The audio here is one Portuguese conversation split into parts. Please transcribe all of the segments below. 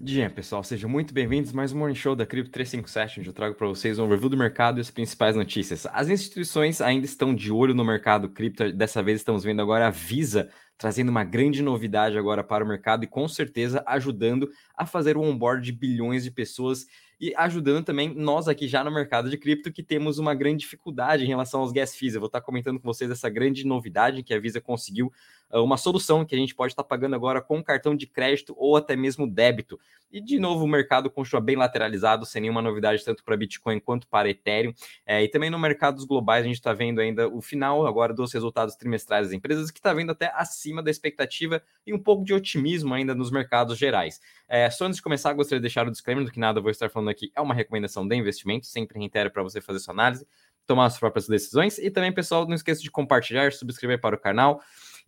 Dia, pessoal, sejam muito bem-vindos mais um Morning Show da Crypto 357, onde eu trago para vocês um review do mercado e as principais notícias. As instituições ainda estão de olho no mercado cripto, dessa vez estamos vendo agora a Visa trazendo uma grande novidade agora para o mercado e com certeza ajudando a fazer o onboard de bilhões de pessoas e ajudando também nós aqui já no mercado de cripto que temos uma grande dificuldade em relação aos gas fees. Eu vou estar comentando com vocês essa grande novidade que a Visa conseguiu ah, uma solução que a gente pode estar pagando agora com cartão de crédito ou até mesmo débito. E de novo, o mercado continua bem lateralizado, sem nenhuma novidade, tanto para Bitcoin quanto para Ethereum. É, e também no mercado dos globais, a gente está vendo ainda o final agora dos resultados trimestrais das empresas, que está vendo até acima da expectativa e um pouco de otimismo ainda nos mercados gerais. É, só antes de começar, gostaria de deixar o disclaimer do que nada vou estar falando aqui é uma recomendação de investimento, sempre reitero para você fazer sua análise, tomar as próprias decisões. E também, pessoal, não esqueça de compartilhar, subscrever para o canal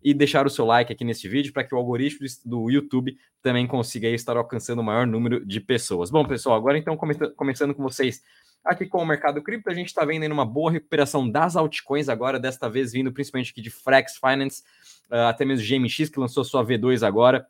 e deixar o seu like aqui neste vídeo para que o algoritmo do YouTube também consiga estar alcançando o maior número de pessoas. Bom, pessoal, agora então começando com vocês aqui com o mercado cripto, a gente está vendo uma boa recuperação das altcoins agora, desta vez vindo principalmente aqui de Frax Finance, uh, até mesmo GMX que lançou sua V2 agora.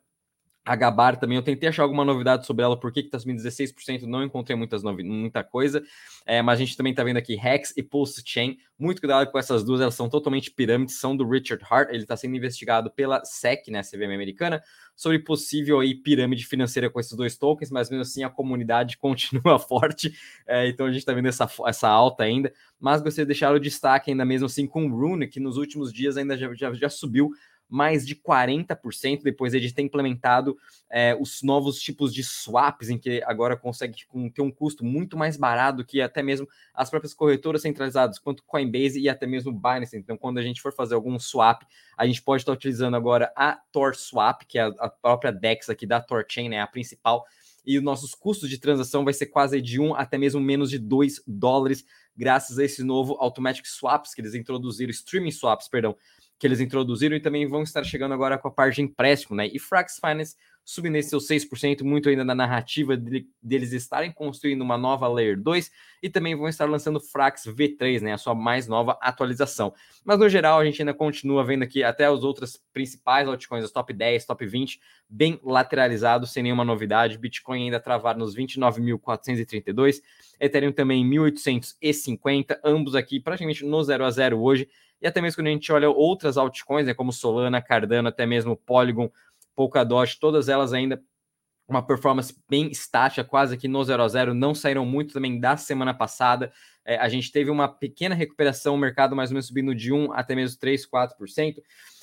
A Gabar também, eu tentei achar alguma novidade sobre ela, por que está subindo 16%, não encontrei muitas muita coisa, é, mas a gente também está vendo aqui Hex e Pulse Chain, muito cuidado com essas duas, elas são totalmente pirâmides, são do Richard Hart, ele está sendo investigado pela SEC, né, CVM americana, sobre possível aí pirâmide financeira com esses dois tokens, mas mesmo assim a comunidade continua forte, é, então a gente está vendo essa, essa alta ainda, mas gostaria de deixar o destaque ainda mesmo assim com o Rune, que nos últimos dias ainda já, já, já subiu mais de 40% depois de ter implementado é, os novos tipos de swaps, em que agora consegue ter um custo muito mais barato que até mesmo as próprias corretoras centralizadas, quanto Coinbase e até mesmo Binance. Então, quando a gente for fazer algum swap, a gente pode estar utilizando agora a Tor Swap, que é a própria DEX aqui da TorChain, né, a principal, e os nossos custos de transação vai ser quase de 1 até mesmo menos de 2 dólares, graças a esse novo Automatic Swaps que eles introduziram, Streaming Swaps, perdão, que eles introduziram e também vão estar chegando agora com a parte de empréstimo, né? E Frax Finance subindo esse seu 6%, muito ainda na narrativa de, deles estarem construindo uma nova Layer 2 e também vão estar lançando Frax V3, né, a sua mais nova atualização. Mas no geral, a gente ainda continua vendo aqui até os outros principais altcoins, os top 10, top 20, bem lateralizados, sem nenhuma novidade. Bitcoin ainda travado nos 29.432, Ethereum também em 1.850, ambos aqui praticamente no 0 a 0 hoje. E até mesmo quando a gente olha outras altcoins, né, como Solana, Cardano, até mesmo Polygon, Polkadot, todas elas ainda uma performance bem estática, quase aqui no 0 a 0 não saíram muito também da semana passada. É, a gente teve uma pequena recuperação, o mercado mais ou menos subindo de 1 até mesmo 3, 4%.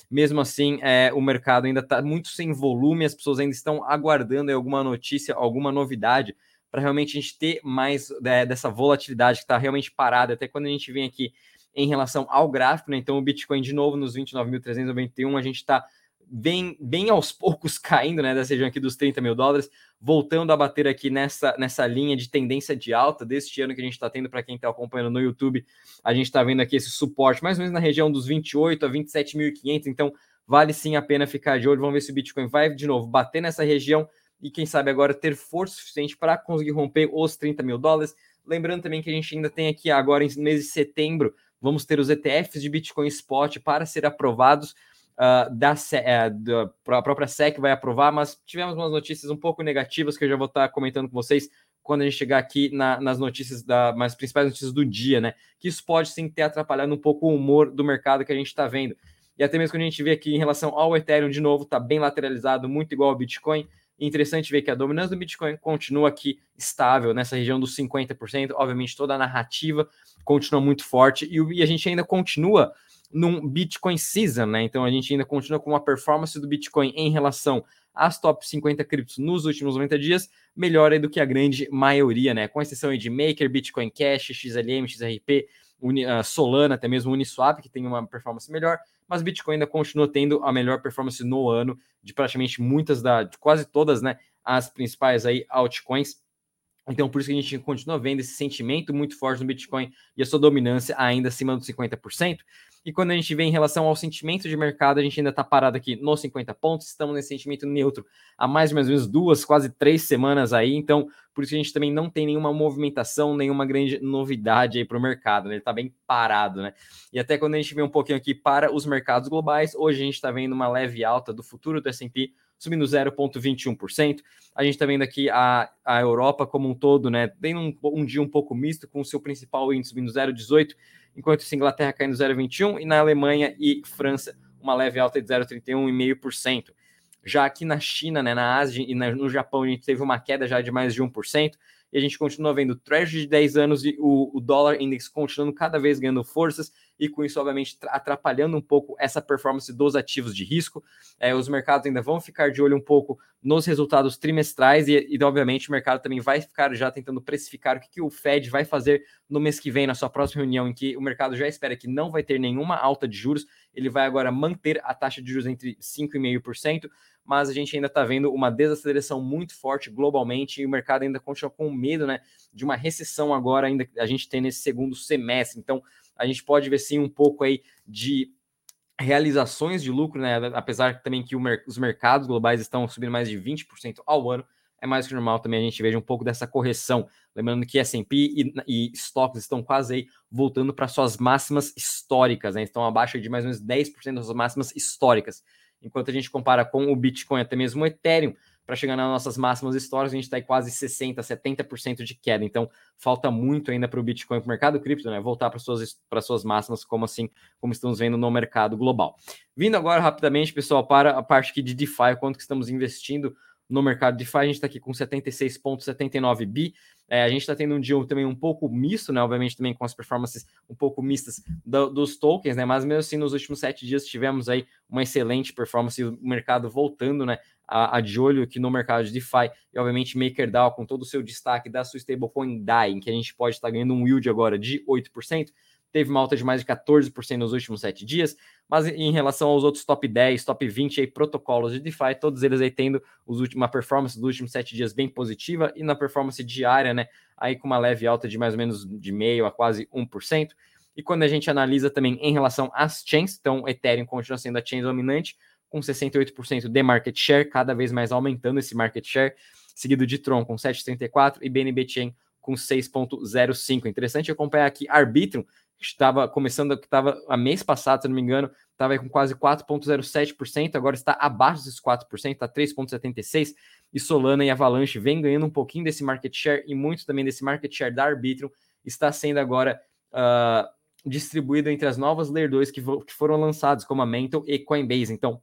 Mesmo assim, é, o mercado ainda está muito sem volume, as pessoas ainda estão aguardando alguma notícia, alguma novidade, para realmente a gente ter mais é, dessa volatilidade que está realmente parada. Até quando a gente vem aqui em relação ao gráfico, né? Então o Bitcoin de novo nos 29.391, a gente está bem, bem aos poucos caindo, né, dessa região aqui dos 30 mil dólares, voltando a bater aqui nessa, nessa linha de tendência de alta deste ano que a gente está tendo para quem está acompanhando no YouTube. A gente está vendo aqui esse suporte mais ou menos na região dos 28 a 27.500, então vale sim a pena ficar de olho. Vamos ver se o Bitcoin vai de novo bater nessa região e quem sabe agora ter força suficiente para conseguir romper os 30 mil dólares. Lembrando também que a gente ainda tem aqui agora em mês de setembro, vamos ter os ETFs de Bitcoin Spot para ser aprovados uh, da, uh, da própria SEC vai aprovar, mas tivemos umas notícias um pouco negativas que eu já vou estar comentando com vocês quando a gente chegar aqui na, nas notícias da mais principais notícias do dia, né? Que isso pode sim ter atrapalhado um pouco o humor do mercado que a gente está vendo. E até mesmo quando a gente vê aqui em relação ao Ethereum, de novo, está bem lateralizado, muito igual ao Bitcoin. Interessante ver que a dominância do Bitcoin continua aqui estável nessa região dos 50%. Obviamente, toda a narrativa continua muito forte e, a gente ainda continua num Bitcoin Season, né? Então a gente ainda continua com uma performance do Bitcoin em relação às top 50 criptos nos últimos 90 dias, melhor do que a grande maioria, né? Com exceção de Maker, Bitcoin Cash, XLM, XRP, uh, Solana, até mesmo Uniswap, que tem uma performance melhor, mas Bitcoin ainda continua tendo a melhor performance no ano de praticamente muitas da, de quase todas, né? As principais aí altcoins. Então, por isso que a gente continua vendo esse sentimento muito forte no Bitcoin e a sua dominância ainda acima dos 50%. E quando a gente vê em relação ao sentimento de mercado, a gente ainda está parado aqui nos 50 pontos, estamos nesse sentimento neutro há mais ou menos duas, quase três semanas aí, então por isso a gente também não tem nenhuma movimentação, nenhuma grande novidade aí para o mercado, né? ele está bem parado, né? E até quando a gente vê um pouquinho aqui para os mercados globais, hoje a gente está vendo uma leve alta do futuro do S&P subindo 0,21%. A gente está vendo aqui a, a Europa como um todo, né? Tem um, um dia um pouco misto, com o seu principal índice subindo 0,18%, enquanto a Inglaterra caindo 0,21%, e na Alemanha e França uma leve alta de 0,31,5%. Já aqui na China, né, na Ásia e na, no Japão, a gente teve uma queda já de mais de 1%, e a gente continua vendo o de 10 anos e o, o dólar index continuando cada vez ganhando forças, e com isso, obviamente, atrapalhando um pouco essa performance dos ativos de risco. É, os mercados ainda vão ficar de olho um pouco nos resultados trimestrais e, e, obviamente, o mercado também vai ficar já tentando precificar o que, que o Fed vai fazer no mês que vem, na sua próxima reunião, em que o mercado já espera que não vai ter nenhuma alta de juros, ele vai agora manter a taxa de juros entre 5,5%, mas a gente ainda está vendo uma desaceleração muito forte globalmente e o mercado ainda continua com medo né, de uma recessão agora, ainda a gente tem nesse segundo semestre. Então, a gente pode ver sim um pouco aí de realizações de lucro, né? Apesar também que mer os mercados globais estão subindo mais de 20% ao ano, é mais que normal também a gente veja um pouco dessa correção. Lembrando que S&P e, estoques estão quase aí voltando para suas máximas históricas, né? Estão abaixo de mais ou menos 10% das máximas históricas. Enquanto a gente compara com o Bitcoin, até mesmo o Ethereum, para chegar nas nossas máximas históricas, a gente está em quase 60%, 70% de queda. Então, falta muito ainda para o Bitcoin, para o mercado cripto, né? Voltar para suas, para suas máximas, como assim, como estamos vendo no mercado global. Vindo agora rapidamente, pessoal, para a parte aqui de DeFi, quanto que estamos investindo no mercado DeFi, a gente está aqui com 76,79 bi. É, a gente está tendo um dia também um pouco misto, né? Obviamente, também com as performances um pouco mistas do, dos tokens, né? Mas mesmo assim, nos últimos sete dias tivemos aí uma excelente performance, o mercado voltando, né? A, a, de olho aqui no mercado de DeFi e, obviamente, MakerDAO com todo o seu destaque da sua stablecoin DAI, em que a gente pode estar ganhando um yield agora de 8% teve uma alta de mais de 14% nos últimos sete dias, mas em relação aos outros top 10, top 20 aí, protocolos de DeFi, todos eles aí tendo os últimos, uma performance dos últimos sete dias bem positiva e na performance diária, né, aí com uma leve alta de mais ou menos de meio a quase 1%. E quando a gente analisa também em relação às chains, então Ethereum continua sendo a chain dominante, com 68% de market share, cada vez mais aumentando esse market share, seguido de Tron com 7,34% e BNB Chain com 6,05%. Interessante acompanhar aqui Arbitrum, estava começando, que estava a mês passado, se não me engano, estava com quase 4,07%, agora está abaixo desses 4%, está 3,76%, e Solana e Avalanche vem ganhando um pouquinho desse market share e muito também desse market share da Arbitrum está sendo agora uh, distribuído entre as novas Layer 2 que, que foram lançadas, como a Mental e Coinbase. Então,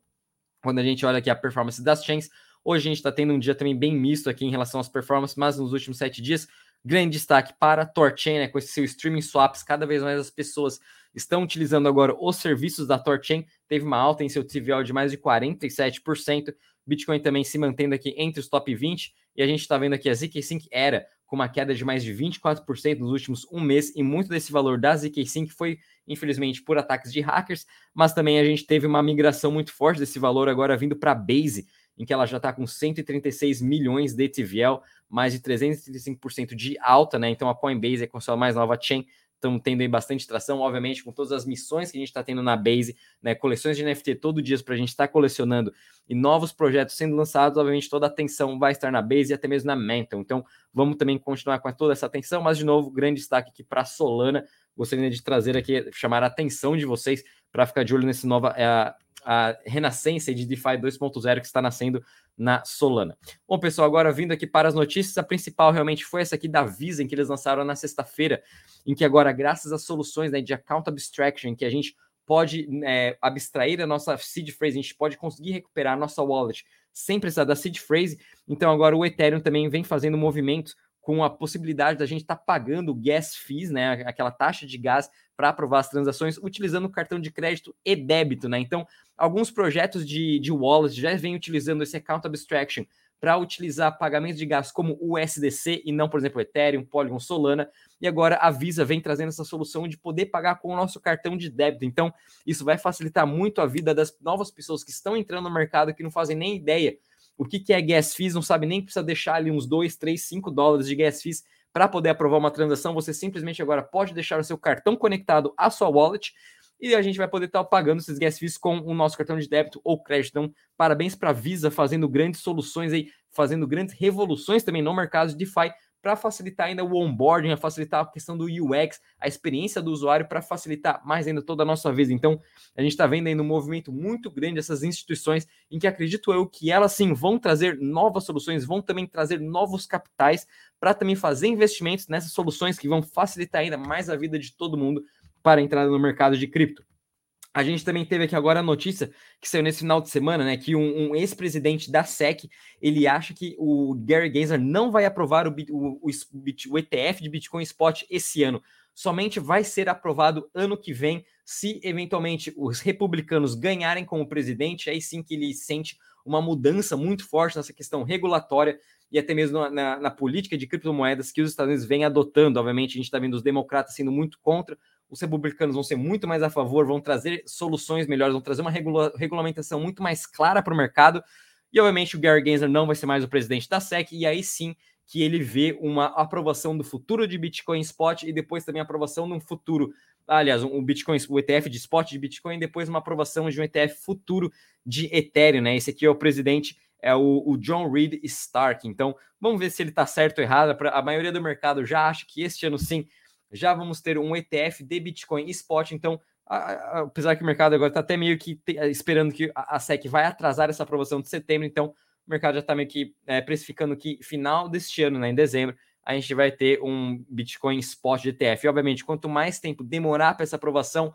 quando a gente olha aqui a performance das chains, hoje a gente está tendo um dia também bem misto aqui em relação às performances, mas nos últimos sete dias Grande destaque para a Torchain, né, com esse seu streaming swaps, cada vez mais as pessoas estão utilizando agora os serviços da Torchain, teve uma alta em seu TVL de mais de 47%, Bitcoin também se mantendo aqui entre os top 20, e a gente está vendo aqui a ZK-Sync era com uma queda de mais de 24% nos últimos um mês, e muito desse valor da ZK-Sync foi, infelizmente, por ataques de hackers, mas também a gente teve uma migração muito forte desse valor agora vindo para a Base, em que ela já está com 136 milhões de TVL, mais de 335% de alta, né? Então a Coinbase é sua mais nova chain, estão tendo aí bastante tração, obviamente, com todas as missões que a gente está tendo na Base, né? Coleções de NFT todo dia para a gente estar tá colecionando e novos projetos sendo lançados, obviamente toda a atenção vai estar na Base e até mesmo na Mental. Então vamos também continuar com toda essa atenção, mas de novo, grande destaque aqui para Solana. Gostaria de trazer aqui, chamar a atenção de vocês para ficar de olho nesse nova. É, a renascença de DeFi 2.0 que está nascendo na Solana. Bom, pessoal, agora vindo aqui para as notícias, a principal realmente foi essa aqui da Visa, em que eles lançaram na sexta-feira, em que agora, graças às soluções né, de account abstraction, que a gente pode é, abstrair a nossa seed phrase, a gente pode conseguir recuperar a nossa wallet sem precisar da seed phrase. Então agora o Ethereum também vem fazendo movimentos com a possibilidade da gente estar tá pagando gas fees, né, aquela taxa de gás para aprovar as transações, utilizando cartão de crédito e débito, né? Então, alguns projetos de, de wallet já vêm utilizando esse account abstraction para utilizar pagamentos de gás como o USDC e não, por exemplo, Ethereum, Polygon, Solana. E agora a Visa vem trazendo essa solução de poder pagar com o nosso cartão de débito. Então, isso vai facilitar muito a vida das novas pessoas que estão entrando no mercado que não fazem nem ideia o que, que é gas fees, não sabe nem que precisa deixar ali uns 2, 3, 5 dólares de gas fees para poder aprovar uma transação. Você simplesmente agora pode deixar o seu cartão conectado à sua wallet e a gente vai poder estar pagando esses gas fees com o nosso cartão de débito ou crédito. Então, parabéns para a Visa fazendo grandes soluções aí, fazendo grandes revoluções também no mercado de DeFi para facilitar ainda o onboarding, a facilitar a questão do UX, a experiência do usuário, para facilitar mais ainda toda a nossa vida. Então, a gente está vendo ainda um movimento muito grande dessas instituições em que acredito eu que elas sim vão trazer novas soluções, vão também trazer novos capitais para também fazer investimentos nessas soluções que vão facilitar ainda mais a vida de todo mundo para entrar no mercado de cripto. A gente também teve aqui agora a notícia que saiu nesse final de semana, né? Que um, um ex-presidente da SEC ele acha que o Gary Gensler não vai aprovar o, o, o, o, ETF de Bitcoin Spot esse ano. Somente vai ser aprovado ano que vem, se eventualmente os republicanos ganharem como presidente. Aí sim que ele sente uma mudança muito forte nessa questão regulatória e até mesmo na, na, na política de criptomoedas que os Estados Unidos vêm adotando. Obviamente, a gente está vendo os democratas sendo muito contra os republicanos vão ser muito mais a favor, vão trazer soluções melhores, vão trazer uma regula regulamentação muito mais clara para o mercado. E, obviamente, o Gary Gensler não vai ser mais o presidente da SEC, e aí sim que ele vê uma aprovação do futuro de Bitcoin Spot e depois também aprovação de um futuro, aliás, um Bitcoin, o ETF de Spot de Bitcoin, e depois uma aprovação de um ETF futuro de Ethereum, né? Esse aqui é o presidente, é o, o John Reed Stark. Então, vamos ver se ele está certo ou errado. A maioria do mercado já acha que este ano sim já vamos ter um ETF de Bitcoin Spot. Então, apesar que o mercado agora está até meio que esperando que a SEC vai atrasar essa aprovação de setembro, então o mercado já está meio que é, precificando que final deste ano, né, em dezembro, a gente vai ter um Bitcoin Spot de ETF. E, obviamente, quanto mais tempo demorar para essa aprovação,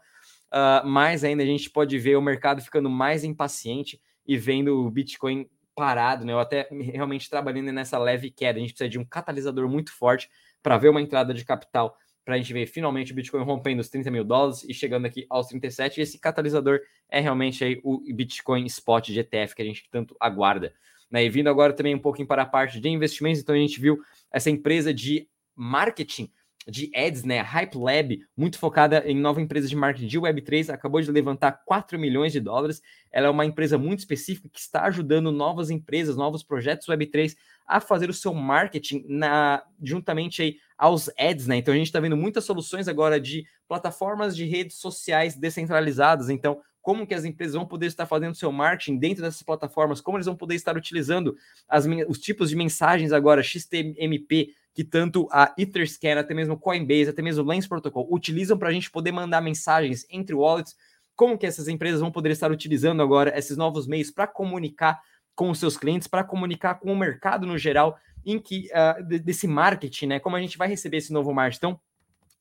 uh, mais ainda a gente pode ver o mercado ficando mais impaciente e vendo o Bitcoin parado, né? Ou até realmente trabalhando nessa leve queda. A gente precisa de um catalisador muito forte para ver uma entrada de capital para a gente ver finalmente o Bitcoin rompendo os 30 mil dólares e chegando aqui aos 37. E esse catalisador é realmente aí o Bitcoin Spot de ETF que a gente tanto aguarda. Né? E vindo agora também um pouquinho para a parte de investimentos, então a gente viu essa empresa de marketing de ads, né? Hype Lab, muito focada em nova empresa de marketing de Web3, acabou de levantar 4 milhões de dólares. Ela é uma empresa muito específica que está ajudando novas empresas, novos projetos Web3 a fazer o seu marketing na juntamente aí aos ads, né? Então a gente está vendo muitas soluções agora de plataformas de redes sociais descentralizadas. Então, como que as empresas vão poder estar fazendo seu marketing dentro dessas plataformas, como eles vão poder estar utilizando as, os tipos de mensagens agora XTMP que tanto a Etherscan, até mesmo Coinbase, até mesmo o Lens Protocol utilizam para a gente poder mandar mensagens entre wallets, como que essas empresas vão poder estar utilizando agora esses novos meios para comunicar com os seus clientes, para comunicar com o mercado no geral, em que uh, desse marketing, né? Como a gente vai receber esse novo marketing. Então,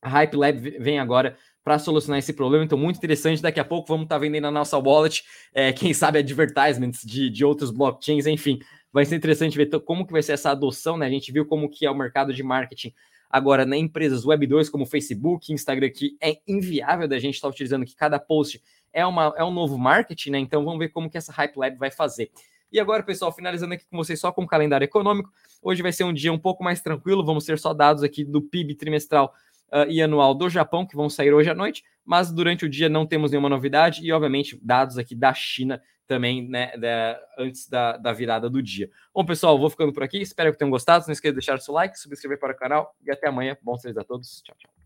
a Hype Lab vem agora para solucionar esse problema. Então, muito interessante. Daqui a pouco vamos estar tá vendendo a nossa wallet, é, quem sabe advertisements de, de outros blockchains, enfim. Vai ser interessante ver como que vai ser essa adoção, né? A gente viu como que é o mercado de marketing agora né, empresas Web 2 como Facebook, Instagram, que é inviável da gente estar tá utilizando que cada post é, uma, é um novo marketing, né? Então vamos ver como que essa Hype Lab vai fazer. E agora, pessoal, finalizando aqui com vocês só com o calendário econômico. Hoje vai ser um dia um pouco mais tranquilo, vamos ter só dados aqui do PIB trimestral uh, e anual do Japão, que vão sair hoje à noite, mas durante o dia não temos nenhuma novidade e, obviamente, dados aqui da China também, né, da, antes da, da virada do dia. Bom, pessoal, vou ficando por aqui, espero que tenham gostado. Não esqueça de deixar o seu like, subscrever para o canal e até amanhã. Bons treinos a todos. Tchau, tchau.